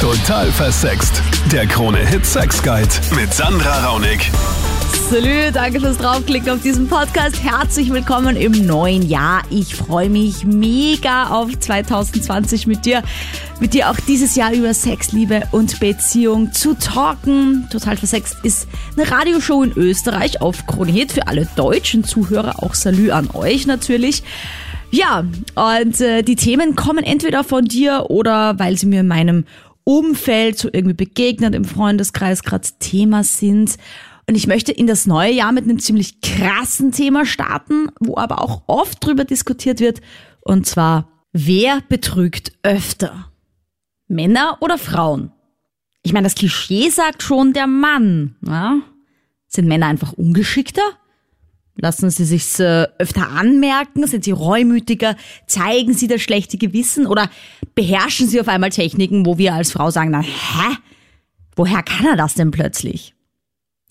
Total versext. Der Krone-Hit Sex Guide mit Sandra Raunig. Salü, danke fürs Draufklicken auf diesen Podcast. Herzlich willkommen im neuen Jahr. Ich freue mich mega auf 2020 mit dir. Mit dir auch dieses Jahr über Sex, Liebe und Beziehung zu talken. Total versext ist eine Radioshow in Österreich auf Krone Hit für alle deutschen Zuhörer. Auch Salü an euch natürlich. Ja, und äh, die Themen kommen entweder von dir oder weil sie mir in meinem Umfeld so irgendwie begegnet, im Freundeskreis gerade Thema sind. Und ich möchte in das neue Jahr mit einem ziemlich krassen Thema starten, wo aber auch oft drüber diskutiert wird. Und zwar, wer betrügt öfter? Männer oder Frauen? Ich meine, das Klischee sagt schon der Mann. Ja? Sind Männer einfach ungeschickter? Lassen Sie sich's äh, öfter anmerken? Sind Sie reumütiger? Zeigen Sie das schlechte Gewissen? Oder beherrschen Sie auf einmal Techniken, wo wir als Frau sagen, na, hä? Woher kann er das denn plötzlich?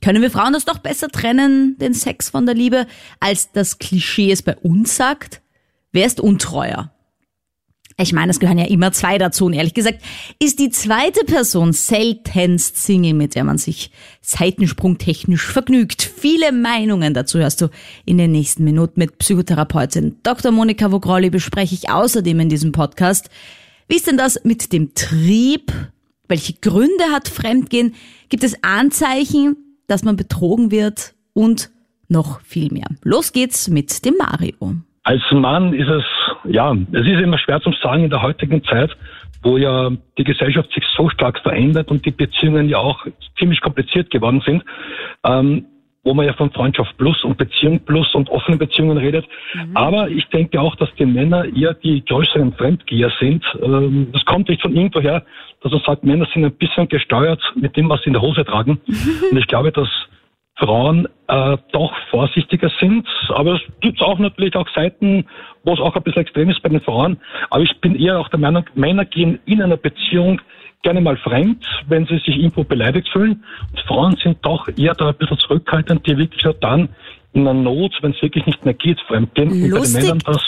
Können wir Frauen das doch besser trennen, den Sex von der Liebe, als das Klischee es bei uns sagt? Wer ist untreuer? Ich meine, es gehören ja immer zwei dazu. Und ehrlich gesagt, ist die zweite Person seltenst Single, mit der man sich seitensprungtechnisch vergnügt. Viele Meinungen dazu hörst du in den nächsten Minuten mit Psychotherapeutin Dr. Monika Vogrolli bespreche ich außerdem in diesem Podcast. Wie ist denn das mit dem Trieb? Welche Gründe hat Fremdgehen? Gibt es Anzeichen, dass man betrogen wird? Und noch viel mehr. Los geht's mit dem Mario. Als Mann ist es, ja, es ist immer schwer zu sagen in der heutigen Zeit, wo ja die Gesellschaft sich so stark verändert und die Beziehungen ja auch ziemlich kompliziert geworden sind, ähm, wo man ja von Freundschaft plus und Beziehung plus und offenen Beziehungen redet. Mhm. Aber ich denke auch, dass die Männer eher die größeren Fremdgeher sind. Ähm, das kommt nicht von irgendwoher, dass man sagt, Männer sind ein bisschen gesteuert mit dem, was sie in der Hose tragen. Und ich glaube, dass Frauen äh, doch vorsichtiger sind. Aber es gibt auch natürlich auch Seiten, wo es auch ein bisschen extrem ist bei den Frauen. Aber ich bin eher auch der Meinung, Männer gehen in einer Beziehung gerne mal fremd, wenn sie sich irgendwo beleidigt fühlen. Und Frauen sind doch eher da ein bisschen zurückhaltend, die wirklich nur dann in einer Not, wenn es wirklich nicht mehr geht, fremd gehen. Und bei den Männern das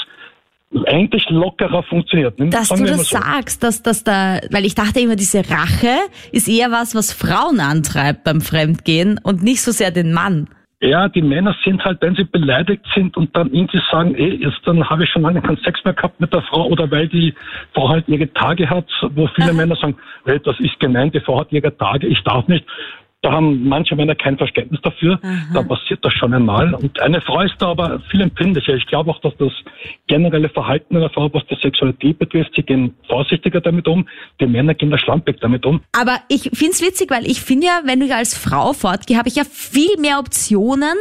eigentlich lockerer funktioniert. Dass du das so. sagst, dass, dass da, weil ich dachte immer, diese Rache ist eher was, was Frauen antreibt beim Fremdgehen und nicht so sehr den Mann. Ja, die Männer sind halt, wenn sie beleidigt sind und dann irgendwie sagen, ey, jetzt dann habe ich schon lange keinen Sex mehr gehabt mit der Frau oder weil die Frau halt ihre Tage hat, wo viele Männer sagen, hey, das ist gemein, die Frau hat ihre Tage, ich darf nicht. Da haben manche Männer kein Verständnis dafür. Aha. Da passiert das schon einmal. Und eine Frau ist da aber viel empfindlicher. Ich glaube auch, dass das generelle Verhalten einer Frau, was die Sexualität betrifft, sie gehen vorsichtiger damit um. Die Männer gehen da schlampig damit um. Aber ich finde es witzig, weil ich finde ja, wenn ich als Frau fortgehe, habe ich ja viel mehr Optionen,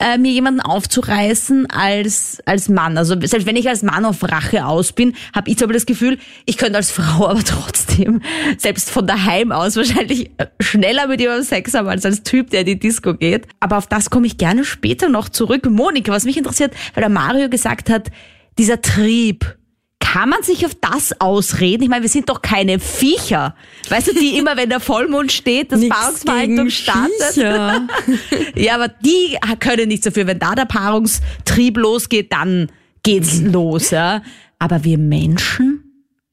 äh, mir jemanden aufzureißen als als Mann. Also selbst wenn ich als Mann auf Rache aus bin, habe ich aber das Gefühl, ich könnte als Frau aber trotzdem selbst von daheim aus wahrscheinlich schneller mit jemandem Sex haben als als Typ, der in die Disco geht. Aber auf das komme ich gerne später noch zurück. Monika, was mich interessiert, weil der Mario gesagt hat, dieser Trieb, kann man sich auf das ausreden? Ich meine, wir sind doch keine Viecher. Weißt du, die immer, wenn der Vollmond steht, das Paarungsverhalten startet. ja, aber die können nichts dafür. Wenn da der Paarungstrieb losgeht, dann geht's los, ja. Aber wir Menschen?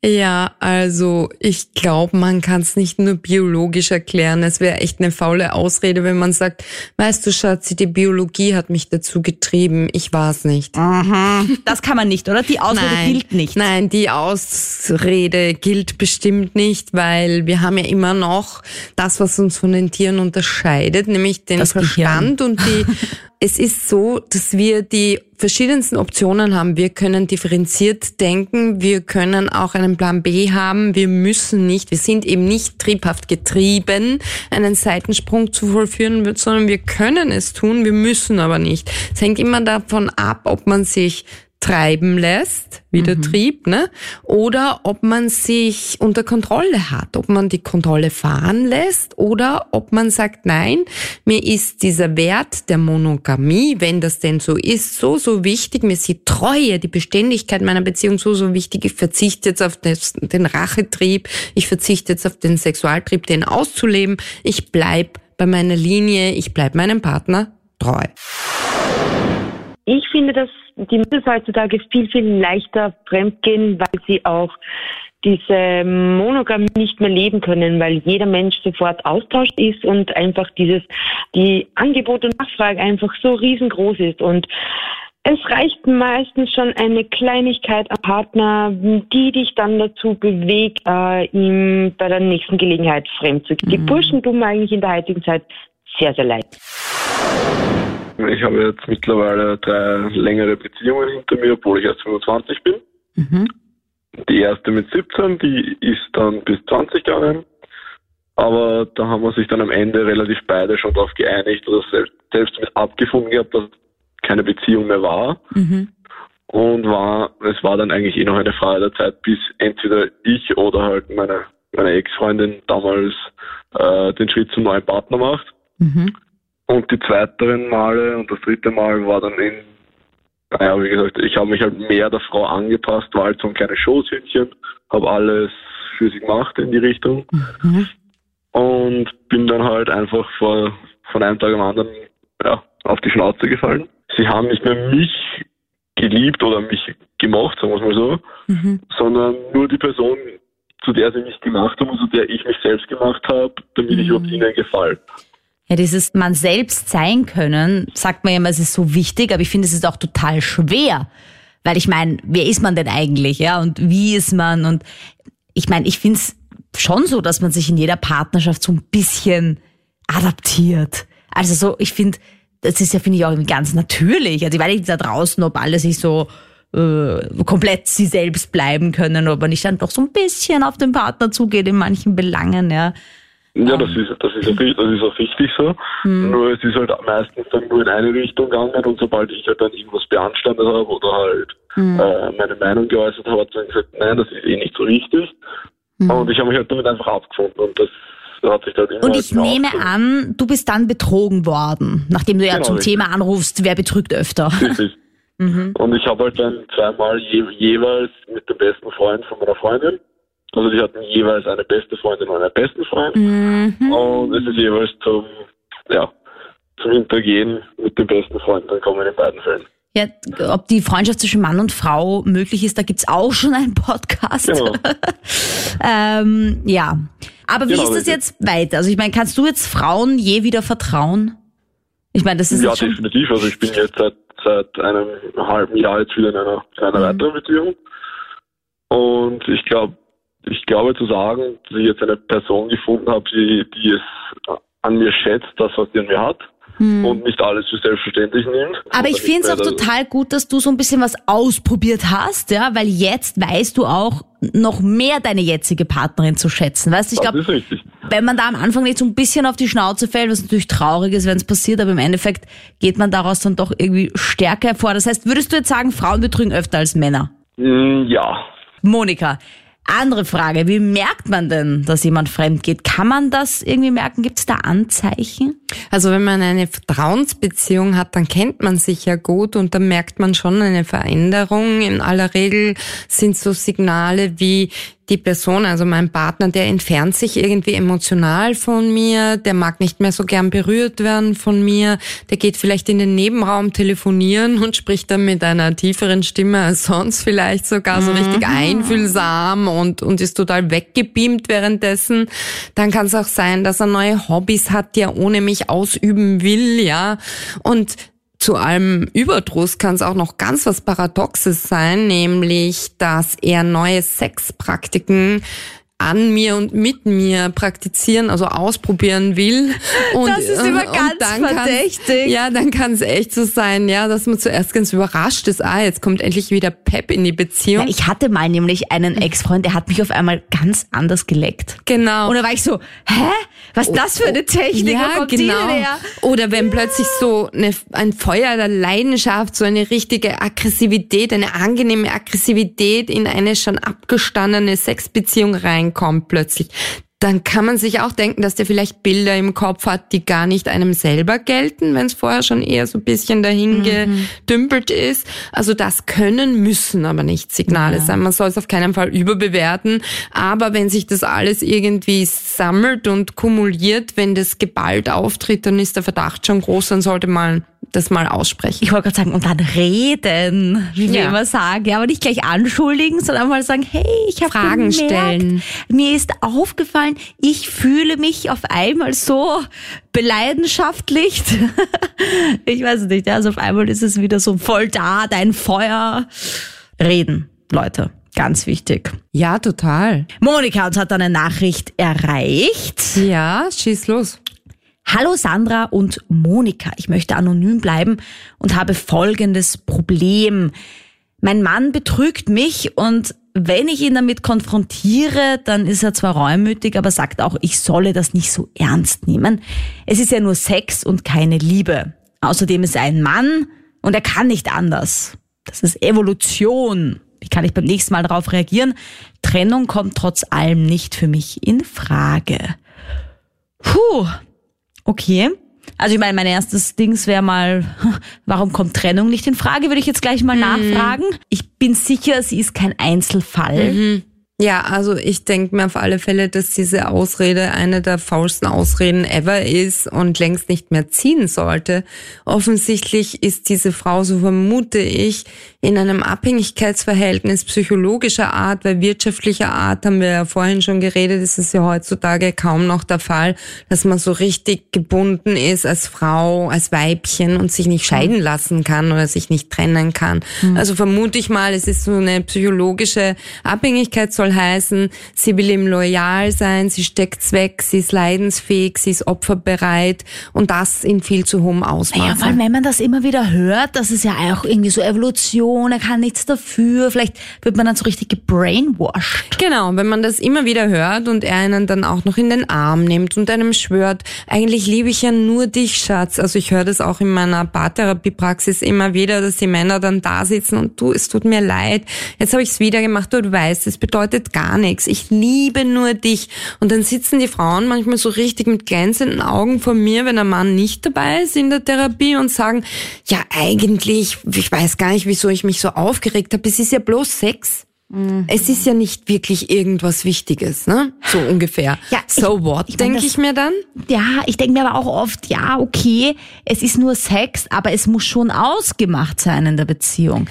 Ja, also ich glaube, man kann es nicht nur biologisch erklären. Es wäre echt eine faule Ausrede, wenn man sagt, weißt du, Schatzi, die Biologie hat mich dazu getrieben. Ich war es nicht. Aha. Das kann man nicht, oder? Die Ausrede nein, gilt nicht. Nein, die Ausrede gilt bestimmt nicht, weil wir haben ja immer noch das, was uns von den Tieren unterscheidet, nämlich den das Verstand Gehirn. und die es ist so, dass wir die verschiedensten Optionen haben. Wir können differenziert denken, wir können auch einen Plan B haben, wir müssen nicht, wir sind eben nicht triebhaft getrieben, einen Seitensprung zu vollführen, sondern wir können es tun, wir müssen aber nicht. Es hängt immer davon ab, ob man sich treiben lässt, wie der mhm. Trieb, ne? Oder ob man sich unter Kontrolle hat, ob man die Kontrolle fahren lässt oder ob man sagt, nein, mir ist dieser Wert der Monogamie, wenn das denn so ist, so, so wichtig, mir ist die Treue, die Beständigkeit meiner Beziehung so, so wichtig, ich verzichte jetzt auf den Rachetrieb, ich verzichte jetzt auf den Sexualtrieb, den auszuleben, ich bleib bei meiner Linie, ich bleib meinem Partner treu. Ich finde, dass die Mädels heutzutage viel, viel leichter fremdgehen, weil sie auch diese Monogamie nicht mehr leben können, weil jeder Mensch sofort austauscht ist und einfach dieses, die Angebot und Nachfrage einfach so riesengroß ist und es reicht meistens schon eine Kleinigkeit am Partner, die dich dann dazu bewegt, äh, ihm bei der nächsten Gelegenheit fremd zu gehen. Mhm. Die Burschen tun mir eigentlich in der heutigen Zeit sehr, sehr leid. Ich habe jetzt mittlerweile drei längere Beziehungen hinter mir, obwohl ich erst 25 bin. Mhm. Die erste mit 17, die ist dann bis 20 gegangen. Aber da haben wir sich dann am Ende relativ beide schon darauf geeinigt oder selbst, selbst mit abgefunden gehabt, dass keine Beziehung mehr war. Mhm. Und war, es war dann eigentlich eh noch eine Frage der Zeit, bis entweder ich oder halt meine, meine Ex-Freundin damals äh, den Schritt zum neuen Partner macht. Mhm. Und die zweiteren Male und das dritte Mal war dann in, naja, wie gesagt, ich habe mich halt mehr der Frau angepasst, war halt so ein kleines Schoßhündchen, habe alles für sie gemacht in die Richtung. Mhm. Und bin dann halt einfach vor, von einem Tag am anderen ja, auf die Schnauze gefallen sie haben nicht mehr mich geliebt oder mich gemacht, sagen wir es mal so, mhm. sondern nur die Person, zu der sie mich gemacht haben und zu der ich mich selbst gemacht habe, damit mhm. ich überhaupt ihnen gefalle. Ja, dieses man selbst sein können, sagt man ja immer, es ist so wichtig, aber ich finde, es ist auch total schwer. Weil ich meine, wer ist man denn eigentlich, ja? Und wie ist man? Und ich meine, ich finde es schon so, dass man sich in jeder Partnerschaft so ein bisschen adaptiert. Also so, ich finde, das ist ja, finde ich, auch ganz natürlich. Also ich weiß nicht da draußen, ob alle sich so äh, komplett sie selbst bleiben können, ob man nicht dann doch so ein bisschen auf den Partner zugeht in manchen Belangen, ja. Ja, das ist, das ist, auch, das ist auch richtig so. Mhm. Nur es ist halt meistens dann nur in eine Richtung gegangen und sobald ich halt dann irgendwas beanstandet habe oder halt mhm. äh, meine Meinung geäußert habe, hat dann gesagt, nein, das ist eh nicht so richtig. Mhm. Und ich habe mich halt damit einfach abgefunden und das hat sich halt immer Und ich nehme an, du bist dann betrogen worden, nachdem du ja genau, zum richtig. Thema anrufst, wer betrügt öfter. Richtig. mhm. Und ich habe halt dann zweimal je, jeweils mit dem besten Freund von meiner Freundin, also die hatten jeweils eine beste Freundin und einen besten Freund. Mhm. Und es ist jeweils zum, ja, zum Hintergehen mit dem besten Freund dann kommen in beiden Fällen. Ja, ob die Freundschaft zwischen Mann und Frau möglich ist, da gibt's auch schon einen Podcast. Genau. ähm, ja. Aber wie genau, ist das jetzt weiter? Also ich meine, kannst du jetzt Frauen je wieder vertrauen? Ich meine, das ist ja definitiv. Also ich bin jetzt seit seit einem halben Jahr jetzt wieder in einer, in einer mhm. weiteren Beziehung. Und ich glaube, ich glaube zu sagen, dass ich jetzt eine Person gefunden habe, die, die es an mir schätzt, das, was sie an mir hat hm. und nicht alles für selbstverständlich nimmt. Aber ich finde es auch total gut, dass du so ein bisschen was ausprobiert hast, ja, weil jetzt weißt du auch noch mehr deine jetzige Partnerin zu schätzen. Weißt du, ich glaube, wenn man da am Anfang nicht so ein bisschen auf die Schnauze fällt, was natürlich traurig ist, wenn es passiert, aber im Endeffekt geht man daraus dann doch irgendwie stärker hervor. Das heißt, würdest du jetzt sagen, Frauen betrügen öfter als Männer? Hm, ja. Monika, andere Frage, wie merkt man denn, dass jemand fremd geht? Kann man das irgendwie merken? Gibt es da Anzeichen? Also wenn man eine Vertrauensbeziehung hat, dann kennt man sich ja gut und dann merkt man schon eine Veränderung. In aller Regel sind so Signale wie die Person, also mein Partner, der entfernt sich irgendwie emotional von mir, der mag nicht mehr so gern berührt werden von mir, der geht vielleicht in den Nebenraum telefonieren und spricht dann mit einer tieferen Stimme als sonst vielleicht sogar so richtig mhm. einfühlsam und, und ist total weggebeamt währenddessen. Dann kann es auch sein, dass er neue Hobbys hat, die er ohne mich ausüben will, ja. Und zu allem Überdruss kann es auch noch ganz was Paradoxes sein, nämlich, dass er neue Sexpraktiken an mir und mit mir praktizieren, also ausprobieren will. Und, das ist immer ganz dann verdächtig. Ja, dann kann es echt so sein, ja, dass man zuerst ganz überrascht ist, ah, jetzt kommt endlich wieder Pep in die Beziehung. Ja, ich hatte mal nämlich einen Ex-Freund, der hat mich auf einmal ganz anders geleckt. Genau. Und da war ich so, hä? Was ist das für eine Technik? Ja, genau. Oder wenn ja. plötzlich so eine, ein Feuer der Leidenschaft, so eine richtige Aggressivität, eine angenehme Aggressivität in eine schon abgestandene Sexbeziehung reinkommt reinkommt plötzlich, dann kann man sich auch denken, dass der vielleicht Bilder im Kopf hat, die gar nicht einem selber gelten, wenn es vorher schon eher so ein bisschen dahin mhm. gedümpelt ist. Also das können, müssen aber nicht Signale ja. sein. Man soll es auf keinen Fall überbewerten. Aber wenn sich das alles irgendwie sammelt und kumuliert, wenn das geballt auftritt, dann ist der Verdacht schon groß, dann sollte man das mal aussprechen. Ich wollte gerade sagen, und dann reden, wie wir ja. immer sagen. Ja, aber nicht gleich anschuldigen, sondern mal sagen, hey, ich habe Fragen gemerkt, stellen. Mir ist aufgefallen, ich fühle mich auf einmal so beleidenschaftlich. ich weiß nicht, also auf einmal ist es wieder so voll da, dein Feuer. Reden, Leute. Ganz wichtig. Ja, total. Monika uns hat eine Nachricht erreicht. Ja, schieß los. Hallo Sandra und Monika. Ich möchte anonym bleiben und habe folgendes Problem. Mein Mann betrügt mich und wenn ich ihn damit konfrontiere, dann ist er zwar reumütig, aber sagt auch, ich solle das nicht so ernst nehmen. Es ist ja nur Sex und keine Liebe. Außerdem ist er ein Mann und er kann nicht anders. Das ist Evolution. Wie kann ich beim nächsten Mal darauf reagieren? Trennung kommt trotz allem nicht für mich in Frage. Puh, okay. Also ich meine, mein erstes Dings wäre mal, warum kommt Trennung nicht in Frage, würde ich jetzt gleich mal mhm. nachfragen. Ich bin sicher, sie ist kein Einzelfall. Mhm. Ja, also ich denke mir auf alle Fälle, dass diese Ausrede eine der faulsten Ausreden ever ist und längst nicht mehr ziehen sollte. Offensichtlich ist diese Frau, so vermute ich, in einem Abhängigkeitsverhältnis psychologischer Art, weil wirtschaftlicher Art, haben wir ja vorhin schon geredet, ist es ja heutzutage kaum noch der Fall, dass man so richtig gebunden ist als Frau, als Weibchen und sich nicht scheiden lassen kann oder sich nicht trennen kann. Mhm. Also vermute ich mal, es ist so eine psychologische Abhängigkeit soll heißen, sie will ihm loyal sein, sie steckt's weg, sie ist leidensfähig, sie ist opferbereit und das in viel zu hohem Ausmaß. Ja, weil wenn man das immer wieder hört, das ist ja auch irgendwie so Evolution, er kann nichts dafür, vielleicht wird man dann so richtig gebrainwashed. Genau, wenn man das immer wieder hört und er einen dann auch noch in den Arm nimmt und einem schwört, eigentlich liebe ich ja nur dich, Schatz. Also ich höre das auch in meiner Paartherapiepraxis immer wieder, dass die Männer dann da sitzen und du, es tut mir leid, jetzt habe ich es wieder gemacht, du weißt, es bedeutet gar nichts. Ich liebe nur dich. Und dann sitzen die Frauen manchmal so richtig mit glänzenden Augen vor mir, wenn ein Mann nicht dabei ist in der Therapie und sagen, ja eigentlich, ich weiß gar nicht, wieso ich mich so aufgeregt habe. Es ist ja bloß Sex. Mhm. Es ist ja nicht wirklich irgendwas Wichtiges, ne? So ungefähr. Ja, so ich, what, denke ich mir dann? Ja, ich denke mir aber auch oft, ja, okay, es ist nur Sex, aber es muss schon ausgemacht sein in der Beziehung.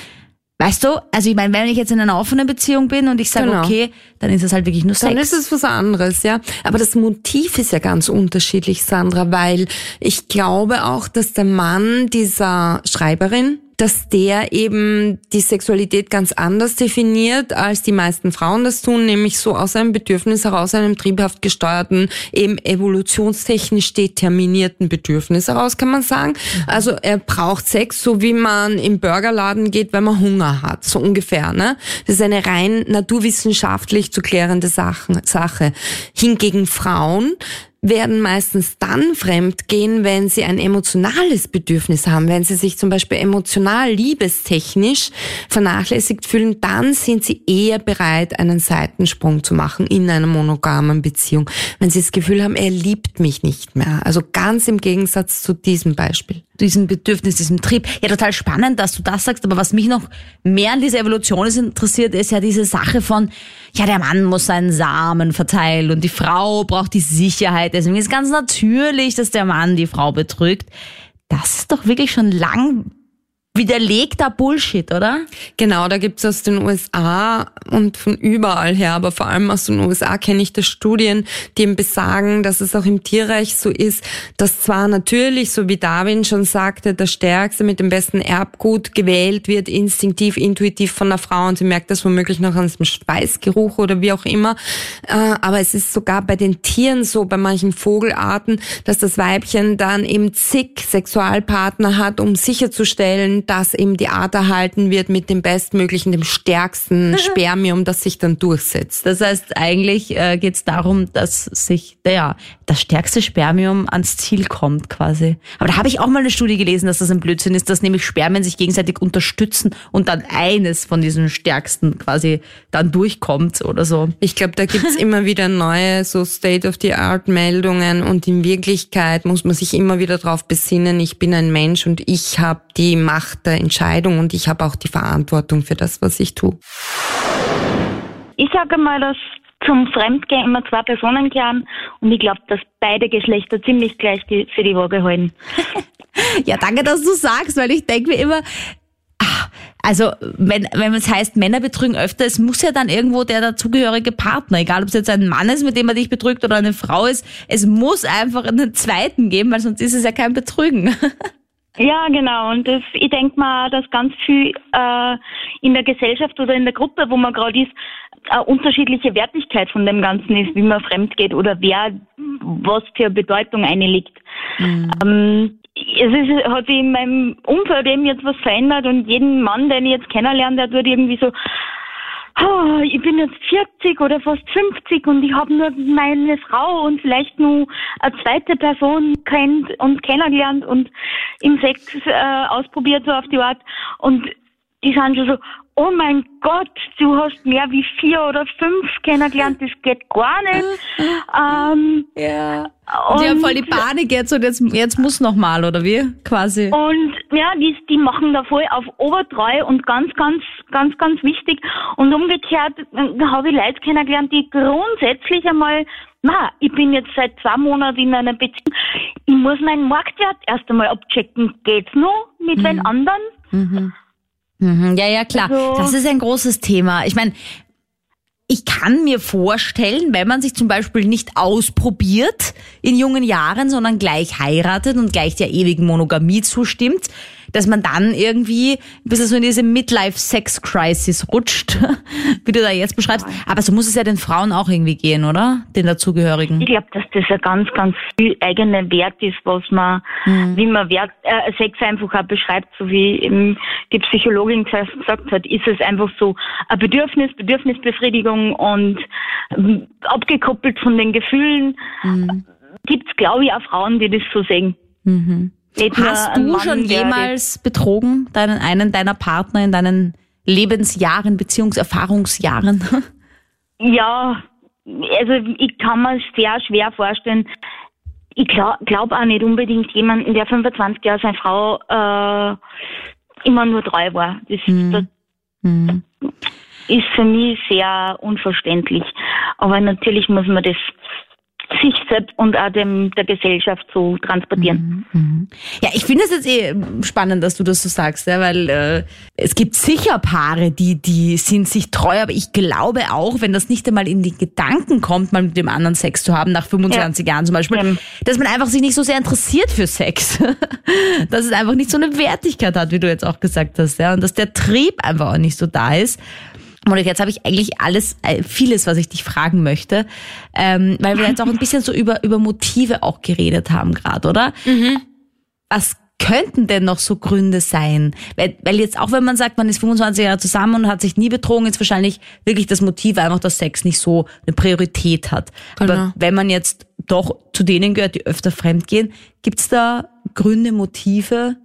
Weißt du, also ich meine, wenn ich jetzt in einer offenen Beziehung bin und ich sage, genau. okay, dann ist es halt wirklich nur Sex. Dann ist es was anderes, ja. Aber das Motiv ist ja ganz unterschiedlich, Sandra, weil ich glaube auch, dass der Mann dieser Schreiberin, dass der eben die Sexualität ganz anders definiert, als die meisten Frauen das tun, nämlich so aus einem Bedürfnis heraus, einem triebhaft gesteuerten, eben evolutionstechnisch determinierten Bedürfnis heraus, kann man sagen. Also er braucht Sex, so wie man im Burgerladen geht, wenn man Hunger hat, so ungefähr. Ne? Das ist eine rein naturwissenschaftlich zu klärende Sache. Hingegen Frauen werden meistens dann fremdgehen, wenn sie ein emotionales Bedürfnis haben, wenn sie sich zum Beispiel emotional liebestechnisch vernachlässigt fühlen, dann sind sie eher bereit, einen Seitensprung zu machen in einer monogamen Beziehung, wenn sie das Gefühl haben, er liebt mich nicht mehr. Also ganz im Gegensatz zu diesem Beispiel diesem Bedürfnis, diesem Trieb. Ja, total spannend, dass du das sagst, aber was mich noch mehr an dieser Evolution ist interessiert, ist ja diese Sache von, ja, der Mann muss seinen Samen verteilen und die Frau braucht die Sicherheit. Deswegen ist ganz natürlich, dass der Mann die Frau betrügt. Das ist doch wirklich schon lang widerlegter Bullshit, oder? Genau, da gibt's aus den USA und von überall her, aber vor allem aus den USA kenne ich das Studien, die eben besagen, dass es auch im Tierreich so ist, dass zwar natürlich, so wie Darwin schon sagte, der Stärkste mit dem besten Erbgut gewählt wird, instinktiv, intuitiv von der Frau und sie merkt das womöglich noch an dem Schweißgeruch oder wie auch immer, äh, aber es ist sogar bei den Tieren so, bei manchen Vogelarten, dass das Weibchen dann eben zig Sexualpartner hat, um sicherzustellen, dass eben die Art erhalten wird mit dem bestmöglichen, dem stärksten Spermium, das sich dann durchsetzt. Das heißt, eigentlich äh, geht es darum, dass sich ja, das stärkste Spermium ans Ziel kommt quasi. Aber da habe ich auch mal eine Studie gelesen, dass das ein Blödsinn ist, dass nämlich Spermien sich gegenseitig unterstützen und dann eines von diesen stärksten quasi dann durchkommt oder so. Ich glaube, da gibt's immer wieder neue so State-of-the-Art-Meldungen und in Wirklichkeit muss man sich immer wieder darauf besinnen, ich bin ein Mensch und ich habe die Macht Macht der Entscheidung und ich habe auch die Verantwortung für das, was ich tue. Ich sage mal, dass zum Fremdgehen immer zwei Personen gehören und ich glaube, dass beide Geschlechter ziemlich gleich die, für die Waage halten. ja, danke, dass du sagst, weil ich denke mir immer, ach, also wenn, wenn es heißt, Männer betrügen öfter, es muss ja dann irgendwo der dazugehörige Partner, egal ob es jetzt ein Mann ist, mit dem er dich betrügt oder eine Frau ist, es muss einfach einen zweiten geben, weil sonst ist es ja kein Betrügen. Ja, genau. Und das, ich denke mal, dass ganz viel äh, in der Gesellschaft oder in der Gruppe, wo man gerade ist, eine unterschiedliche Wertigkeit von dem Ganzen ist, wie man fremd geht oder wer was für Bedeutung einlegt. Mhm. Ähm, es ist, hat sich in meinem Umfeld eben jetzt was verändert und jeden Mann, den ich jetzt kennenlerne, der tut irgendwie so, oh, ich bin jetzt 40 oder fast 50 und ich habe nur meine Frau und vielleicht nur eine zweite Person kennt und kennengelernt und im Sex äh, ausprobiert so auf die Art. Und die sind schon so, oh mein Gott, du hast mehr wie vier oder fünf kennengelernt, das geht gar nicht. ähm, ja. Und die haben voll die Panik jetzt und jetzt, jetzt muss noch mal, oder wie? Quasi. Und ja, die, die machen da voll auf Obertreu und ganz, ganz, ganz, ganz wichtig. Und umgekehrt äh, habe ich Leute kennengelernt, die grundsätzlich einmal na, ich bin jetzt seit zwei Monaten in einer Beziehung. Ich muss meinen Marktwert erst einmal abchecken. Geht's noch mit mhm. den anderen? Mhm. Mhm, ja, ja, klar. Also, das ist ein großes Thema. Ich meine, ich kann mir vorstellen, wenn man sich zum Beispiel nicht ausprobiert in jungen Jahren, sondern gleich heiratet und gleich der ewigen Monogamie zustimmt, dass man dann irgendwie ein bisschen so in diese Midlife-Sex-Crisis rutscht, wie du da jetzt beschreibst. Aber so muss es ja den Frauen auch irgendwie gehen, oder? Den dazugehörigen. Ich glaube, dass das ein ganz, ganz viel eigener Wert ist, was man, mhm. wie man Wert, äh, Sex einfach auch beschreibt, so wie eben die Psychologin gesagt hat, ist es einfach so ein Bedürfnis, Bedürfnisbefriedigung und ähm, abgekoppelt von den Gefühlen. Mhm. Gibt es, glaube ich, auch Frauen, die das so sehen. Mhm. Hast du schon jemals betrogen, deinen einen deiner Partner in deinen Lebensjahren, Beziehungserfahrungsjahren? Ja, also ich kann mir sehr schwer vorstellen. Ich glaube glaub auch nicht unbedingt jemanden, der 25 Jahre seine Frau äh, immer nur treu war. Das, mhm. das mhm. Ist für mich sehr unverständlich. Aber natürlich muss man das sich selbst und auch dem, der Gesellschaft zu transportieren. Mhm, mhm. Ja, ich finde es jetzt eh spannend, dass du das so sagst, ja, weil äh, es gibt sicher Paare, die, die sind sich treu, aber ich glaube auch, wenn das nicht einmal in die Gedanken kommt, mal mit dem anderen Sex zu haben, nach 25 ja. Jahren zum Beispiel, ja. dass man einfach sich nicht so sehr interessiert für Sex. dass es einfach nicht so eine Wertigkeit hat, wie du jetzt auch gesagt hast, ja, und dass der Trieb einfach auch nicht so da ist. Monika, jetzt habe ich eigentlich alles, äh, vieles, was ich dich fragen möchte, ähm, weil wir jetzt auch ein bisschen so über, über Motive auch geredet haben gerade, oder? Mhm. Was könnten denn noch so Gründe sein? Weil, weil jetzt auch wenn man sagt, man ist 25 Jahre zusammen und hat sich nie betrogen, ist wahrscheinlich wirklich das Motiv einfach, dass Sex nicht so eine Priorität hat. Genau. Aber wenn man jetzt doch zu denen gehört, die öfter fremdgehen, gibt's da Gründe, Motive,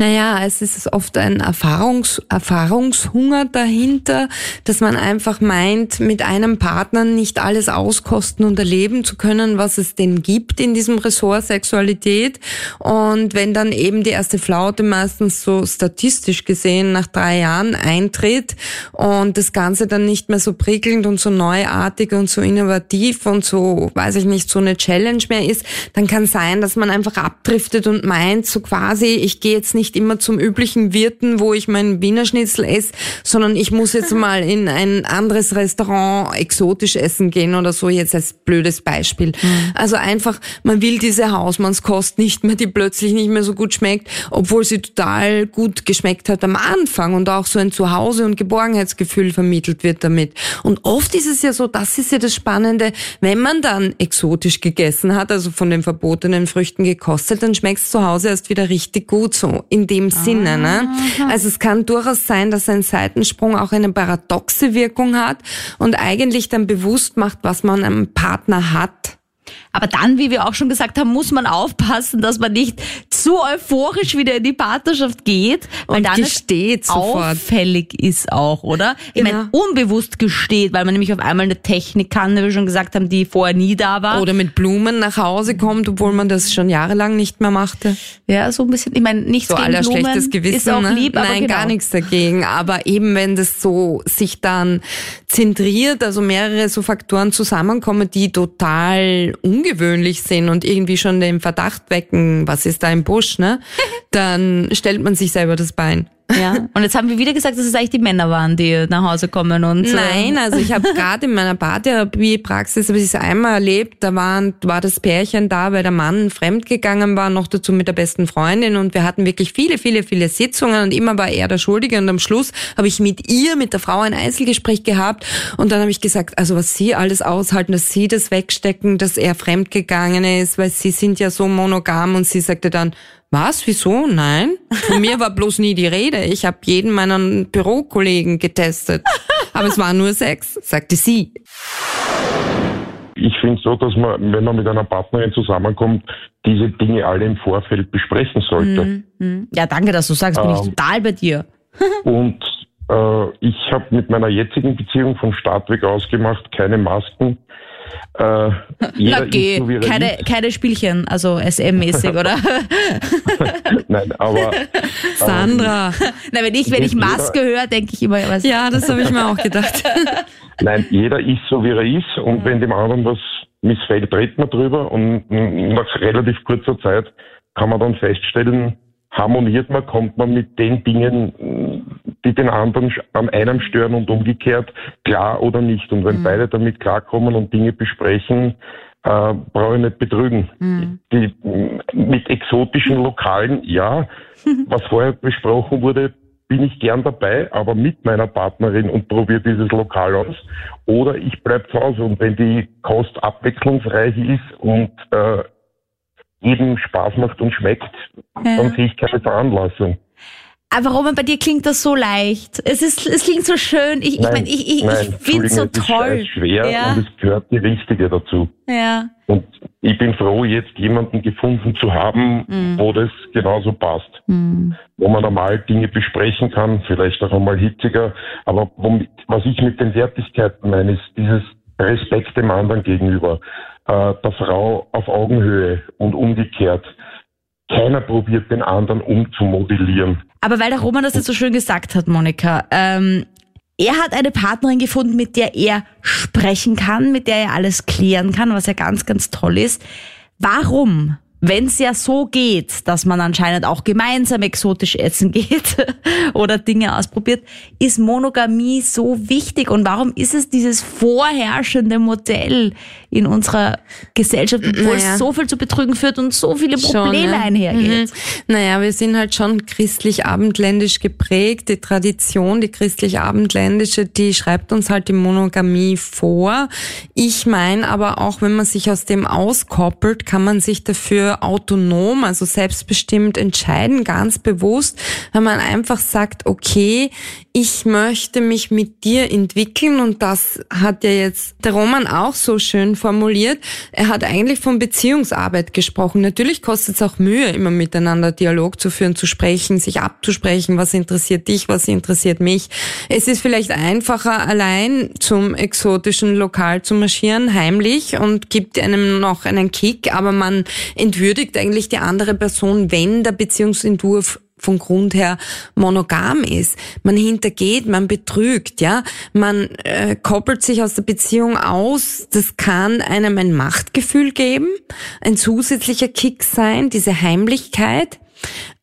naja, es ist oft ein Erfahrungs Erfahrungshunger dahinter, dass man einfach meint, mit einem Partner nicht alles auskosten und erleben zu können, was es denn gibt in diesem Ressort Sexualität. Und wenn dann eben die erste Flaute meistens so statistisch gesehen nach drei Jahren eintritt und das Ganze dann nicht mehr so prickelnd und so neuartig und so innovativ und so, weiß ich nicht, so eine Challenge mehr ist, dann kann sein, dass man einfach abdriftet und meint, so quasi, ich gehe jetzt nicht immer zum üblichen Wirten, wo ich meinen Wiener Schnitzel esse, sondern ich muss jetzt mal in ein anderes Restaurant exotisch essen gehen oder so, jetzt als blödes Beispiel. Mhm. Also einfach, man will diese Hausmannskost nicht mehr, die plötzlich nicht mehr so gut schmeckt, obwohl sie total gut geschmeckt hat am Anfang und auch so ein Zuhause- und Geborgenheitsgefühl vermittelt wird damit. Und oft ist es ja so, das ist ja das Spannende, wenn man dann exotisch gegessen hat, also von den verbotenen Früchten gekostet, dann schmeckt es zu Hause erst wieder richtig gut so in dem Sinne. Ne? Also es kann durchaus sein, dass ein Seitensprung auch eine paradoxe Wirkung hat und eigentlich dann bewusst macht, was man am Partner hat. Aber dann, wie wir auch schon gesagt haben, muss man aufpassen, dass man nicht so euphorisch wieder in die Partnerschaft geht, weil und dann gesteht sofort. auffällig ist auch, oder? Ich Genau. meine, unbewusst gesteht, weil man nämlich auf einmal eine Technik kann, wie wir schon gesagt haben, die vorher nie da war. Oder mit Blumen nach Hause kommt, obwohl man das schon jahrelang nicht mehr machte. ja, so ein bisschen, ich meine, nichts So gegen aller Blumen, schlechtes Gewissen. ist auch ne? lieb, aber Nein, genau. gar nichts dagegen. Aber eben wenn das so sich dann zentriert, also mehrere so Faktoren zusammenkommen, die total ungewöhnlich sind und irgendwie schon den Verdacht wecken, was ist da im Busch, ne? Dann stellt man sich selber das Bein. Ja. Und jetzt haben wir wieder gesagt, dass es eigentlich die Männer waren, die nach Hause kommen und äh, Nein, also ich habe gerade in meiner Paartherapie-Praxis habe ich es einmal erlebt, da waren, war das Pärchen da, weil der Mann fremdgegangen war, noch dazu mit der besten Freundin und wir hatten wirklich viele, viele, viele Sitzungen und immer war er der Schuldige und am Schluss habe ich mit ihr, mit der Frau ein Einzelgespräch gehabt und dann habe ich gesagt, also was sie alles aushalten, dass sie das wegstecken, dass er fremdgegangen ist, weil sie sind ja so monogam und sie sagte dann, was? Wieso? Nein. Von mir war bloß nie die Rede. Ich habe jeden meiner Bürokollegen getestet. Aber es war nur Sex, sagte sie. Ich finde so, dass man, wenn man mit einer Partnerin zusammenkommt, diese Dinge alle im Vorfeld besprechen sollte. Mhm. Ja, danke, dass du sagst, bin ich Ähm. total bei dir. Und äh, ich habe mit meiner jetzigen Beziehung vom Start weg ausgemacht, keine Masken. Äh, jeder Na geh, ist so, wie er keine, keine Spielchen, also SM-mäßig, oder? Nein, aber Sandra. Na, wenn ich, wenn ich Maske höre, denke ich immer, was. Ja, das habe ich mir auch gedacht. nein, jeder ist so, wie er ist. Und wenn dem anderen was missfällt, redet man drüber. Und nach relativ kurzer Zeit kann man dann feststellen, harmoniert man, kommt man mit den Dingen, die den anderen an einem stören und umgekehrt klar oder nicht. Und wenn beide damit klarkommen und Dinge besprechen, äh, brauche ich nicht betrügen. Die, mm, mit exotischen Lokalen, ja, was vorher besprochen wurde, bin ich gern dabei, aber mit meiner Partnerin und probiere dieses Lokal aus. Oder ich bleib zu Hause und wenn die Kost abwechslungsreich ist und äh, jedem Spaß macht und schmeckt, dann sehe ich keine Veranlassung. Aber Roman, bei dir klingt das so leicht. Es ist, es klingt so schön. Ich, ich Nein, meine, ich, ich, nein, ich finde es so toll. Es ist schwer Ja. und es gehört die Richtige dazu. Ja. Und ich bin froh, jetzt jemanden gefunden zu haben, Mhm. wo das genauso passt. Wo man normal Dinge besprechen kann, vielleicht auch einmal hitziger. Aber womit, was ich mit den Wertigkeiten meine, ist dieses Respekt dem anderen gegenüber, äh, der Frau auf Augenhöhe und umgekehrt. Keiner probiert den anderen umzumodellieren. Aber weil der Roman das jetzt so schön gesagt hat, Monika, ähm, er hat eine Partnerin gefunden, mit der er sprechen kann, mit der er alles klären kann, was ja ganz, ganz toll ist. Warum? Wenn es ja so geht, dass man anscheinend auch gemeinsam exotisch essen geht oder Dinge ausprobiert, ist Monogamie so wichtig und warum ist es dieses vorherrschende Modell in unserer Gesellschaft, obwohl Naja. es so viel zu Betrügen führt und so viele Probleme ne? einhergeht? Mhm. Naja, wir sind halt schon christlich-abendländisch geprägt. Die Tradition, die christlich-abendländische, die schreibt uns halt die Monogamie vor. Ich meine aber auch, wenn man sich aus dem auskoppelt, kann man sich dafür autonom, also selbstbestimmt entscheiden, ganz bewusst, wenn man einfach sagt, okay, ich möchte mich mit dir entwickeln und das hat ja jetzt der Roman auch so schön formuliert. Er hat eigentlich von Beziehungsarbeit gesprochen. Natürlich kostet es auch Mühe, immer miteinander Dialog zu führen, zu sprechen, sich abzusprechen, was interessiert dich, was interessiert mich. Es ist vielleicht einfacher, allein zum exotischen Lokal zu marschieren, heimlich und gibt einem noch einen Kick, aber man entwürdigt eigentlich die andere Person, wenn der Beziehungsentwurf von Grund her monogam ist. Man hintergeht, man betrügt, ja, man äh, koppelt sich aus der Beziehung aus. Das kann einem ein Machtgefühl geben, ein zusätzlicher Kick sein, diese Heimlichkeit.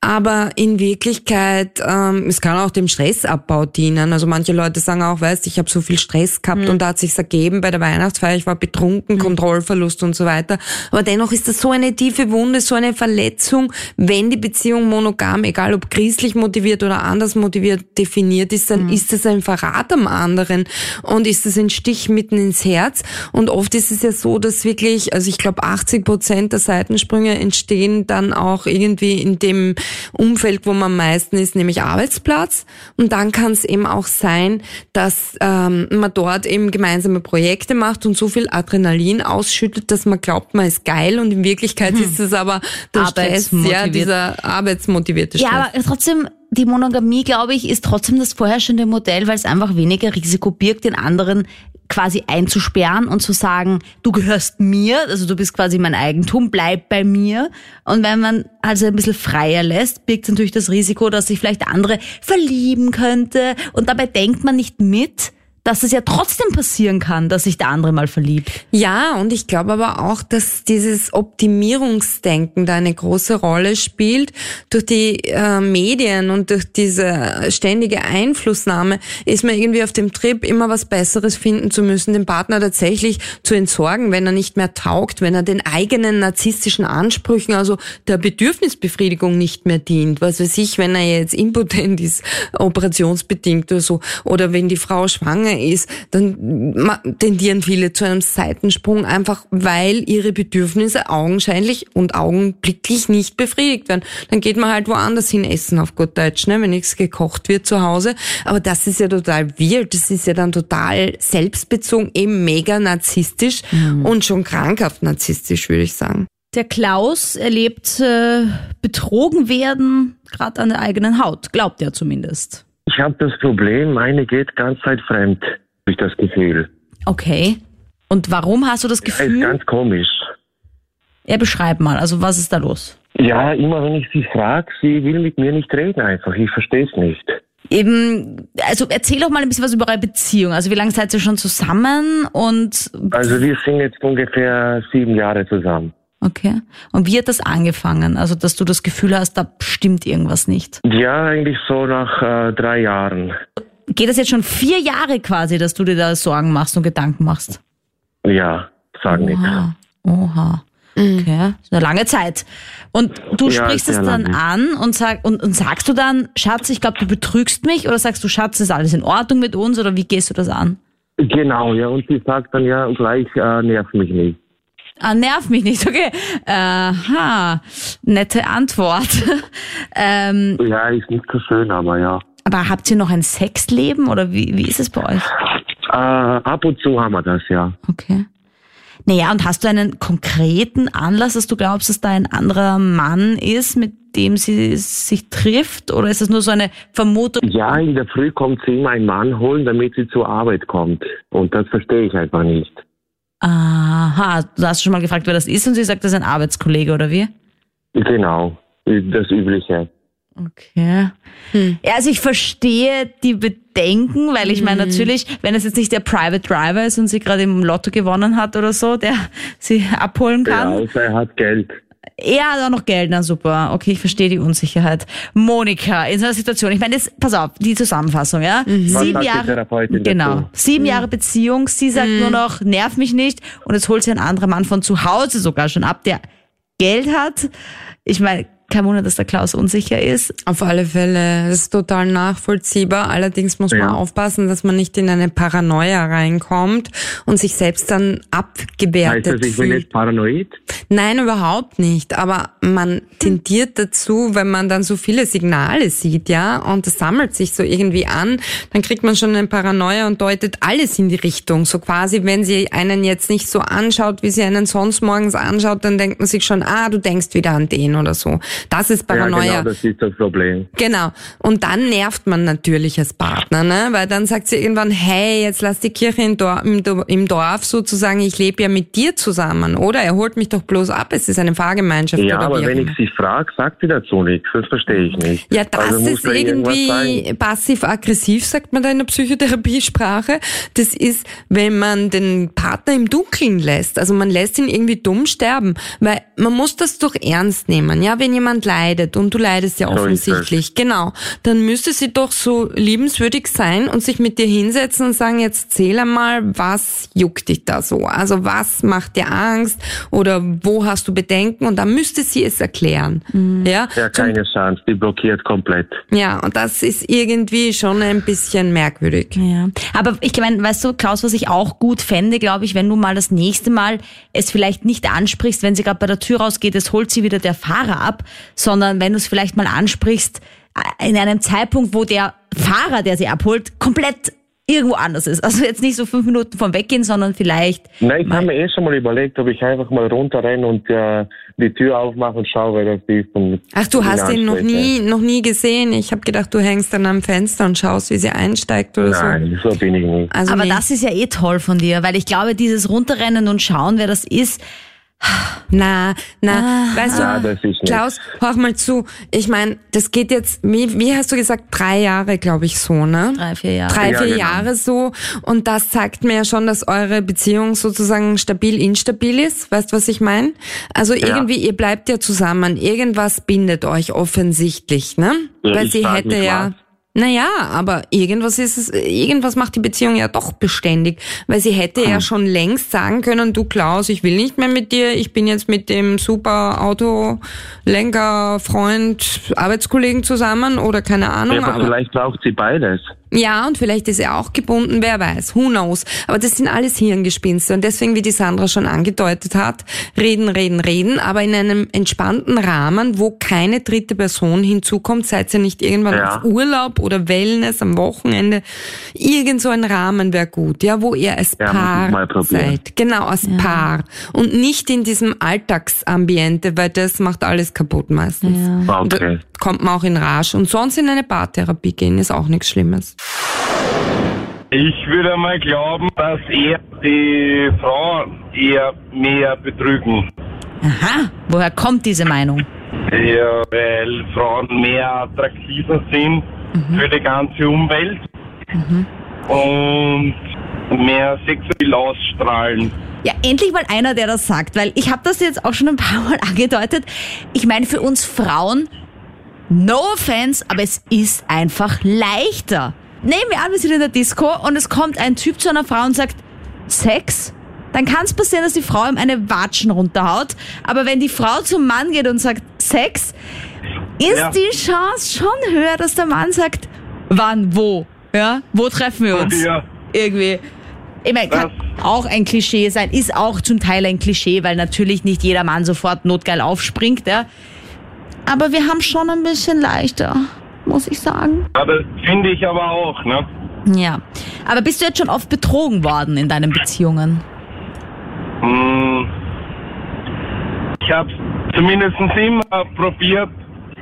Aber in Wirklichkeit, ähm, es kann auch dem Stressabbau dienen. Also manche Leute sagen auch, weißt, ich habe so viel Stress gehabt und da hat sich's ergeben bei der Weihnachtsfeier, ich war betrunken, Kontrollverlust und so weiter. Aber dennoch ist das so eine tiefe Wunde, so eine Verletzung, wenn die Beziehung monogam, egal ob christlich motiviert oder anders motiviert definiert ist, dann ist es ein Verrat am anderen und ist es ein Stich mitten ins Herz. Und oft ist es ja so, dass wirklich, also ich glaube 80 Prozent der Seitensprünge entstehen dann auch irgendwie in dem Umfeld, wo man am meisten ist, nämlich Arbeitsplatz. Und dann kann es eben auch sein, dass ähm, man dort eben gemeinsame Projekte macht und so viel Adrenalin ausschüttet, dass man glaubt, man ist geil und in Wirklichkeit hm. ist es aber der Stress, ja, dieser arbeitsmotivierte Stress. Ja, aber trotzdem die Monogamie, glaube ich, ist trotzdem das vorherrschende Modell, weil es einfach weniger Risiko birgt, den anderen quasi einzusperren und zu sagen, du gehörst mir, also du bist quasi mein Eigentum, bleib bei mir. Und wenn man also ein bisschen freier lässt, birgt natürlich das Risiko, dass sich vielleicht andere verlieben könnte. Und dabei denkt man nicht mit, dass es ja trotzdem passieren kann, dass sich der andere mal verliebt. Ja, und ich glaube aber auch, dass dieses Optimierungsdenken da eine große Rolle spielt. Durch die äh, Medien und durch diese ständige Einflussnahme ist man irgendwie auf dem Trip, immer was Besseres finden zu müssen, den Partner tatsächlich zu entsorgen, wenn er nicht mehr taugt, wenn er den eigenen narzisstischen Ansprüchen, also der Bedürfnisbefriedigung nicht mehr dient. Was weiß ich, wenn er jetzt impotent ist, operationsbedingt oder so, oder wenn die Frau schwanger ist, dann tendieren viele zu einem Seitensprung, einfach weil ihre Bedürfnisse augenscheinlich und augenblicklich nicht befriedigt werden. Dann geht man halt woanders hin essen, auf gut Deutsch, ne, wenn nichts gekocht wird zu Hause. Aber das ist ja total weird. Das ist ja dann total selbstbezogen, eben mega narzisstisch mhm. und schon krankhaft narzisstisch, würde ich sagen. Der Klaus erlebt äh, betrogen werden, gerade an der eigenen Haut, glaubt er zumindest. Ich habe das Problem, meine geht ganz Zeit fremd, habe ich das Gefühl. Okay. Und warum hast du das Gefühl? Ja, ist ganz komisch. Ja, beschreib mal, also was ist da los? Ja, immer wenn ich sie frage, sie will mit mir nicht reden einfach. Ich verstehe es nicht. Eben, also erzähl doch mal ein bisschen was über eure Beziehung. Also wie lange seid ihr schon zusammen und... Also wir sind jetzt ungefähr sieben Jahre zusammen. Okay. Und wie hat das angefangen? Also, dass du das Gefühl hast, da stimmt irgendwas nicht? Ja, eigentlich so nach äh, drei Jahren. Geht das jetzt schon vier Jahre quasi, dass du dir da Sorgen machst und Gedanken machst? Ja, sagen nicht. Oha. Oha. Mhm. Okay, das ist eine lange Zeit. Und du ja, sprichst es dann lange. an und, sag, und, und sagst du dann, Schatz, ich glaube, du betrügst mich oder sagst du, Schatz, ist alles in Ordnung mit uns oder wie gehst du das an? Genau, ja, und sie sagt dann ja gleich, äh, nerv mich nicht. Ah, nerv mich nicht, okay. Aha, nette Antwort. ähm, ja, ist nicht so schön, aber ja. Aber habt ihr noch ein Sexleben oder wie, wie ist es bei euch? Äh, ab und zu haben wir das, ja. Okay. Naja, und hast du einen konkreten Anlass, dass du glaubst, dass da ein anderer Mann ist, mit dem sie sich trifft? Oder ist das nur so eine Vermutung? Ja, in der Früh kommt sie immer einen Mann holen, damit sie zur Arbeit kommt. Und das verstehe ich einfach nicht. Aha, du hast schon mal gefragt, wer das ist und sie sagt, das ist ein Arbeitskollege oder wie? Genau, das Übliche. Okay. Hm. Ja, also ich verstehe die Bedenken, weil ich meine hm. natürlich, wenn es jetzt nicht der Private Driver ist und sie gerade im Lotto gewonnen hat oder so, der sie abholen kann. Ja, außer er hat Geld. Er hat auch noch Geld, na super. Okay, ich verstehe die Unsicherheit. Monika, in so einer Situation, ich meine, jetzt, pass auf, die Zusammenfassung, ja? Mhm. Sieben Jahre, genau, dazu? sieben mhm. Jahre Beziehung, sie sagt mhm. nur noch, nerv mich nicht und jetzt holt sie ein anderer Mann von zu Hause sogar schon ab, der Geld hat. Ich meine, kein Wunder, dass der Klaus unsicher ist. Auf alle Fälle. Das ist total nachvollziehbar. Allerdings muss ja. man aufpassen, dass man nicht in eine Paranoia reinkommt und sich selbst dann abgewertet heißt das, ich bin jetzt paranoid? Nein, überhaupt nicht. Aber man tendiert dazu, wenn man dann so viele Signale sieht, ja, und das sammelt sich so irgendwie an, dann kriegt man schon eine Paranoia und deutet alles in die Richtung. So quasi, wenn sie einen jetzt nicht so anschaut, wie sie einen sonst morgens anschaut, dann denkt man sich schon, ah, du denkst wieder an den oder so. Das ist Paranoia. Ja, genau, das ist das Problem. Genau. Und dann nervt man natürlich als Partner, ne? Weil dann sagt sie irgendwann, hey, jetzt lass die Kirche im Dorf, im Dorf sozusagen, ich lebe ja mit dir zusammen, oder? Er holt mich doch bloß ab, es ist eine Fahrgemeinschaft. Ja, aber wenn ich sie frage, sagt sie dazu nichts, das verstehe ich nicht. Ja, das also ist irgendwie passiv-aggressiv, sagt man da in der Psychotherapiesprache. Das ist, wenn man den Partner im Dunkeln lässt. Also man lässt ihn irgendwie dumm sterben. Weil man muss das doch ernst nehmen. Ja, wenn jemand jemand leidet und du leidest ja offensichtlich, so genau, dann müsste sie doch so liebenswürdig sein und sich mit dir hinsetzen und sagen, jetzt zähl einmal, was juckt dich da so? Also was macht dir Angst oder wo hast du Bedenken und dann müsste sie es erklären. Mhm. Ja, ja keine Chance, die blockiert komplett. Ja, und das ist irgendwie schon ein bisschen merkwürdig. Ja, aber ich meine, weißt du, Klaus, was ich auch gut fände, glaube ich, wenn du mal das nächste Mal es vielleicht nicht ansprichst, wenn sie gerade bei der Tür rausgeht, es holt sie wieder der Fahrer ab, sondern wenn du es vielleicht mal ansprichst, äh, in einem Zeitpunkt, wo der Fahrer, der sie abholt, komplett irgendwo anders ist. Also jetzt nicht so fünf Minuten vom Weggehen, sondern vielleicht. Nein, ich habe mir eh schon mal überlegt, ob ich einfach mal runterrenne und äh, die Tür aufmache und schaue, wer das ist. Und Ach, du hast ihn noch nie, noch nie gesehen. Ich habe gedacht, du hängst dann am Fenster und schaust, wie sie einsteigt oder Nein, so. Nein, so bin ich nicht. Also Aber nee. das ist ja eh toll von dir, weil ich glaube, dieses Runterrennen und schauen, wer das ist, na, na, ah, weißt na, du, Klaus, hör mal zu. Ich meine, das geht jetzt, wie, wie hast du gesagt, drei Jahre, glaube ich, so, ne? Drei, vier Jahre. Drei, vier ja, genau. Jahre so. Und das zeigt mir ja schon, dass eure Beziehung sozusagen stabil, instabil ist. Weißt du, was ich meine? Also ja. irgendwie, ihr bleibt ja zusammen. Irgendwas bindet euch offensichtlich, ne? Ja, Weil sie hätte ja. Was. Naja, aber irgendwas ist es, irgendwas macht die Beziehung ja doch beständig, weil sie hätte hm. ja schon längst sagen können, du Klaus, ich will nicht mehr mit dir, ich bin jetzt mit dem super Autolenker, Freund, Arbeitskollegen zusammen oder keine Ahnung. Ja, aber, aber vielleicht braucht sie beides. Ja, und vielleicht ist er auch gebunden, wer weiß, who knows. Aber das sind alles Hirngespinste und deswegen, wie die Sandra schon angedeutet hat, reden, reden, reden, aber in einem entspannten Rahmen, wo keine dritte Person hinzukommt, seid ihr nicht irgendwann ja. auf Urlaub oder Wellness am Wochenende. Irgend so ein Rahmen wäre gut, ja, wo ihr als ja, Paar seid. Genau, als ja. Paar. Und nicht in diesem Alltagsambiente, weil das macht alles kaputt meistens. Ja. Okay. kommt man auch in Rage. Und sonst in eine Paartherapie gehen ist auch nichts Schlimmes. Ich würde mal glauben, dass er die Frau eher mehr betrügen. Aha, woher kommt diese Meinung? Ja, weil Frauen mehr attraktiver sind mhm. für die ganze Umwelt mhm. und mehr sexuell ausstrahlen. Ja, endlich mal einer, der das sagt, weil ich habe das jetzt auch schon ein paar Mal angedeutet. Ich meine, für uns Frauen, no offense, aber es ist einfach leichter. Nehmen wir an, wir sind in der Disco und es kommt ein Typ zu einer Frau und sagt, Sex? Dann kann es passieren, dass die Frau ihm eine Watschen runterhaut. Aber wenn die Frau zum Mann geht und sagt, Sex, ist ja. die Chance schon höher, dass der Mann sagt, wann, wo? Ja, wo treffen wir uns? Ja. Irgendwie. Ich meine, kann auch ein Klischee sein, ist auch zum Teil ein Klischee, weil natürlich nicht jeder Mann sofort notgeil aufspringt, ja. Aber wir haben schon ein bisschen leichter muss ich sagen. Ja, das finde ich aber auch, ne? Ja. Aber bist du jetzt schon oft betrogen worden in deinen Beziehungen? Hm. Ich habe zumindest immer probiert,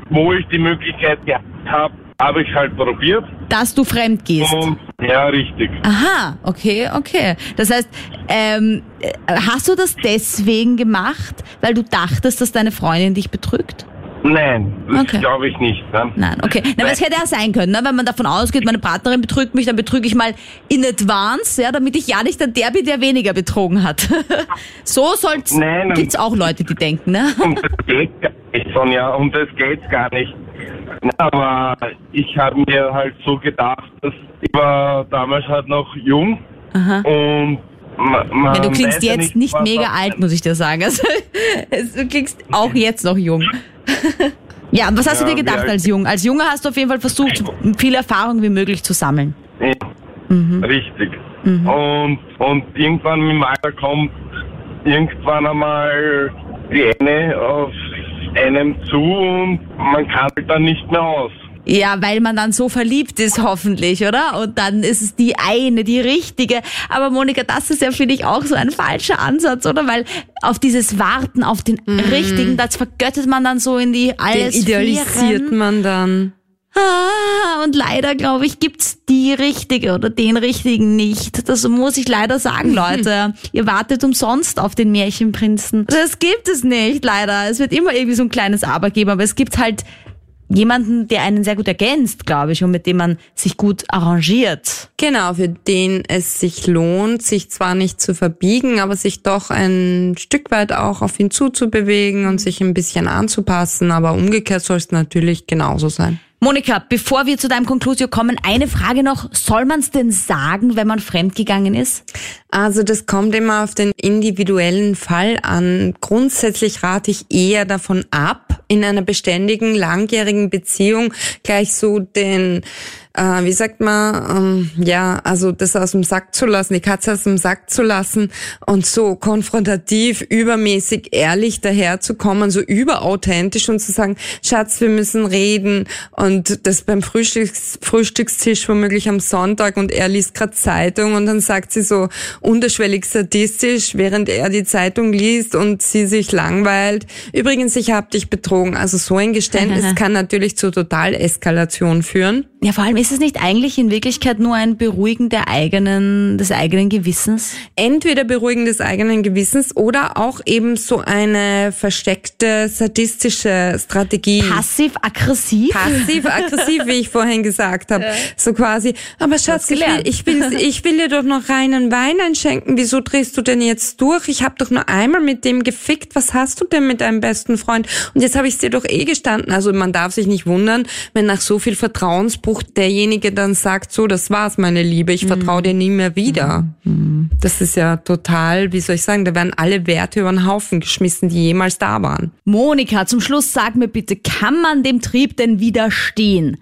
wo ich die Möglichkeit gehabt habe, habe ich halt probiert. Dass du fremd gehst. Und, ja, richtig. Aha, okay, okay. Das heißt, ähm, hast du das deswegen gemacht, weil du dachtest, dass deine Freundin dich betrügt? Nein, das okay. glaube ich nicht. Ne? Nein, okay. Na, aber es hätte ja sein können, ne? wenn man davon ausgeht, meine Partnerin betrügt mich, dann betrüge ich mal in advance, ja, damit ich ja nicht der bin, der weniger betrogen hat. so soll's. Nein, gibt's auch Leute, die denken, ne? Und das geht gar nicht, Sonja, und das geht gar nicht. Aber ich habe mir halt so gedacht, dass ich war damals halt noch jung Aha. und man, man ja, du klingst jetzt nicht, nicht mega alt, muss ich dir sagen. Also, du klingst auch jetzt noch jung. ja, was hast du dir gedacht als Jung? Als Junge hast du auf jeden Fall versucht, viel Erfahrung wie möglich zu sammeln. Ja, mhm. richtig. Mhm. Und, und irgendwann mit dem Alter kommt irgendwann einmal die eine auf einem zu und man kann halt dann nicht mehr aus. Ja, weil man dann so verliebt ist, hoffentlich, oder? Und dann ist es die eine, die richtige. Aber Monika, das ist ja, finde ich, auch so ein falscher Ansatz, oder? Weil auf dieses Warten auf den mhm. richtigen, das vergöttet man dann so in die alles. Den idealisiert man dann. Ah, und leider, glaube ich, gibt's die richtige oder den richtigen nicht. Das muss ich leider sagen, Leute. Ihr wartet umsonst auf den Märchenprinzen. Das gibt es nicht, leider. Es wird immer irgendwie so ein kleines Aber geben, aber es gibt halt jemanden, der einen sehr gut ergänzt, glaube ich, und mit dem man sich gut arrangiert. Genau, für den es sich lohnt, sich zwar nicht zu verbiegen, aber sich doch ein Stück weit auch auf ihn zuzubewegen und sich ein bisschen anzupassen, aber umgekehrt soll es natürlich genauso sein. Monika, bevor wir zu deinem Konklusio kommen, eine Frage noch. Soll man es denn sagen, wenn man fremdgegangen ist? Also das kommt immer auf den individuellen Fall an. Grundsätzlich rate ich eher davon ab, in einer beständigen, langjährigen Beziehung gleich so den äh, wie sagt man, ähm, ja, also das aus dem Sack zu lassen, die Katze aus dem Sack zu lassen und so konfrontativ, übermäßig ehrlich daherzukommen, so überauthentisch und zu sagen, Schatz, wir müssen reden und das beim Frühstücks Frühstückstisch womöglich am Sonntag und er liest gerade Zeitung und dann sagt sie so unterschwellig sadistisch, während er die Zeitung liest und sie sich langweilt. Übrigens, ich habe dich betrogen. Also so ein Geständnis kann natürlich zur Totaleskalation führen. Ja, vor allem ist es nicht eigentlich in Wirklichkeit nur ein Beruhigen der eigenen, des eigenen Gewissens? Entweder Beruhigen des eigenen Gewissens oder auch eben so eine versteckte sadistische Strategie. Passiv-aggressiv? Passiv-aggressiv, wie ich vorhin gesagt habe. Ja. So quasi, aber Schatz, ich will, ich, will, ich will dir doch noch reinen Wein einschenken. Wieso drehst du denn jetzt durch? Ich habe doch nur einmal mit dem gefickt. Was hast du denn mit deinem besten Freund? Und jetzt habe ich es dir doch eh gestanden. Also man darf sich nicht wundern, wenn nach so viel Vertrauensbruch der derjenige dann sagt, so, das war's, meine Liebe, ich vertraue dir nie mehr wieder. Mhm. Das ist ja total, wie soll ich sagen, da werden alle Werte über den Haufen geschmissen, die jemals da waren. Monika, zum Schluss sag mir bitte, kann man dem Trieb denn widerstehen?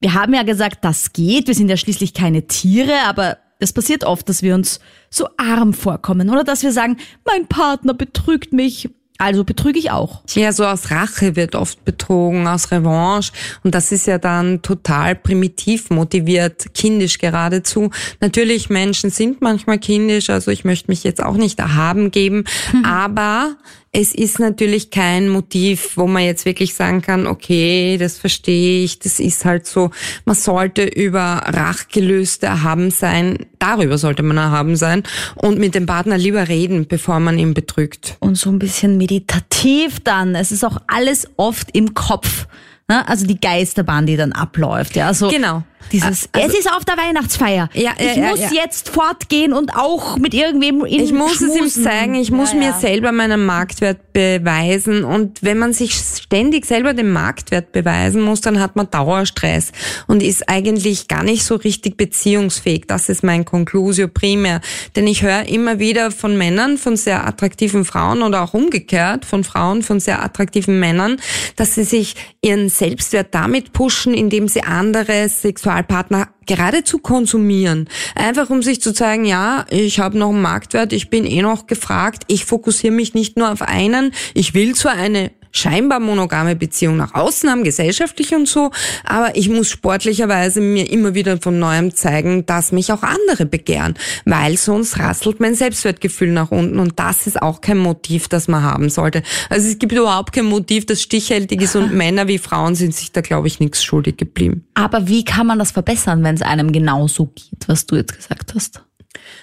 Wir haben ja gesagt, das geht, wir sind ja schließlich keine Tiere, aber es passiert oft, dass wir uns so arm vorkommen oder dass wir sagen, mein Partner betrügt mich, also betrüge ich auch. Ja, so aus Rache wird oft betrogen, aus Revanche. Und das ist ja dann total primitiv motiviert, kindisch geradezu. Natürlich, Menschen sind manchmal kindisch, also ich möchte mich jetzt auch nicht erhaben geben. Mhm. Aber es ist natürlich kein Motiv, wo man jetzt wirklich sagen kann, okay, das verstehe ich, das ist halt so. Man sollte über Rachgelöste erhaben sein, darüber sollte man erhaben sein und mit dem Partner lieber reden, bevor man ihn betrügt. Und so ein bisschen meditativ dann. Es ist auch alles oft im Kopf. Ne? Also die Geisterbahn, die dann abläuft. Ja, so genau. Dieses, also, es ist auf der Weihnachtsfeier. Ja, ja, ich ja, muss jetzt fortgehen und auch mit irgendwem in Ich muss schmusen. es ihm zeigen, ich muss mir selber meinen Marktwert beweisen. Und wenn man sich ständig selber den Marktwert beweisen muss, dann hat man Dauerstress und ist eigentlich gar nicht so richtig beziehungsfähig. Das ist mein Conclusio primär. Denn ich höre immer wieder von Männern, von sehr attraktiven Frauen oder auch umgekehrt von Frauen, von sehr attraktiven Männern, dass sie sich ihren Selbstwert damit pushen, indem sie andere Sexual Sexualpartner geradezu konsumieren. Einfach um sich zu zeigen, ja, ich habe noch einen Marktwert, ich bin eh noch gefragt, ich fokussiere mich nicht nur auf einen, ich will zwar eine scheinbar monogame Beziehung nach außen haben, gesellschaftlich und so, aber ich muss sportlicherweise mir immer wieder von neuem zeigen, dass mich auch andere begehren, weil sonst rasselt mein Selbstwertgefühl nach unten und das ist auch kein Motiv, das man haben sollte. Also es gibt überhaupt kein Motiv, das stichhaltig ist und Männer wie Frauen sind sich da, glaube ich, nichts schuldig geblieben. Aber wie kann man das verbessern, wenn es einem genauso geht, was du jetzt gesagt hast?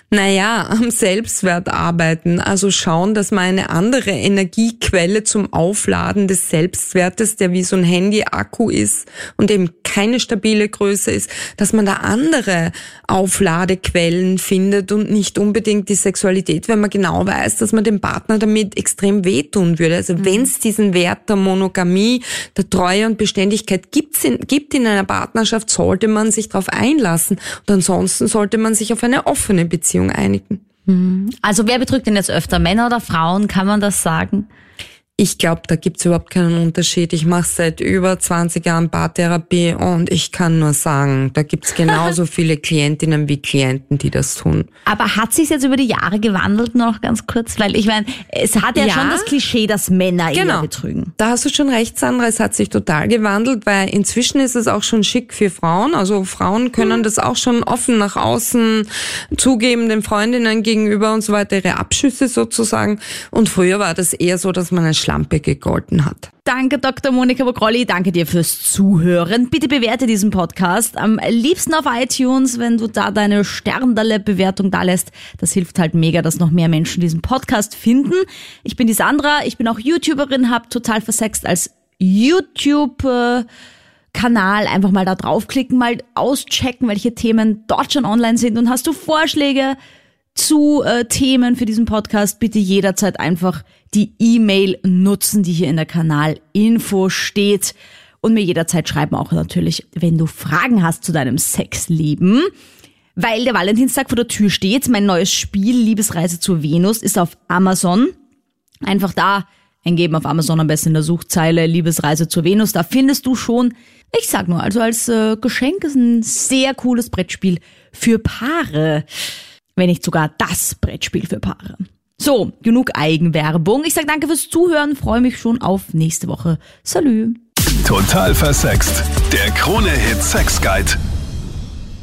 Naja, am Selbstwert arbeiten, also schauen, dass man eine andere Energiequelle zum Aufladen des Selbstwertes, der wie so ein Handy-Akku ist und eben keine stabile Größe ist, dass man da andere Aufladequellen findet und nicht unbedingt die Sexualität, wenn man genau weiß, dass man dem Partner damit extrem wehtun würde. Also mhm. wenn es diesen Wert der Monogamie, der Treue und Beständigkeit gibt in, gibt in einer Partnerschaft, sollte man sich darauf einlassen. Und ansonsten sollte man sich auf eine offene Beziehung einigen. Mhm. Also wer betrügt denn jetzt öfter, Männer oder Frauen? Kann man das sagen? Ich glaube, da gibt's überhaupt keinen Unterschied. Ich mache seit über 20 Jahren Paartherapie und ich kann nur sagen, da gibt's genauso viele Klientinnen wie Klienten, die das tun. Aber hat sich jetzt über die Jahre gewandelt noch ganz kurz? Weil ich meine, es hat ja, ja, schon das Klischee, dass Männer genau. eher betrügen. Da hast du schon recht, Sandra. Es hat sich total gewandelt, weil inzwischen ist es auch schon schick für Frauen. Also Frauen können mhm. das auch schon offen nach außen zugeben, den Freundinnen gegenüber und so weiter, ihre Abschüsse sozusagen. Und früher war das eher so, dass man ein Schlampe gegolten hat. Danke, Dr. Monika Bokrolli. Danke dir fürs Zuhören. Bitte bewerte diesen Podcast. Am liebsten auf iTunes, wenn du da deine Sterndale-Bewertung da lässt. Das hilft halt mega, dass noch mehr Menschen diesen Podcast finden. Ich bin die Sandra. Ich bin auch YouTuberin, hab total versext als YouTube, Kanal einfach mal da draufklicken, mal auschecken, welche Themen dort schon online sind und hast du Vorschläge, zu äh, Themen für diesen Podcast, bitte jederzeit einfach die E-Mail nutzen, die hier in der Kanalinfo steht. und mir jederzeit schreiben auch natürlich, wenn du Fragen hast zu deinem Sexleben. Weil der Valentinstag vor der Tür steht, mein neues Spiel Liebesreise zur Venus ist auf Amazon. Einfach da eingeben auf Amazon am besten in der Suchzeile Liebesreise zur Venus. Da findest du schon, ich sag nur, also als äh, Geschenk ist ein sehr cooles Brettspiel für Paare. Wenn nicht sogar das Brettspiel für Paare. So, genug Eigenwerbung. Ich sag danke fürs Zuhören, freue mich schon auf nächste Woche. Salü. Total versext. Der Krone-Hit Sex Guide.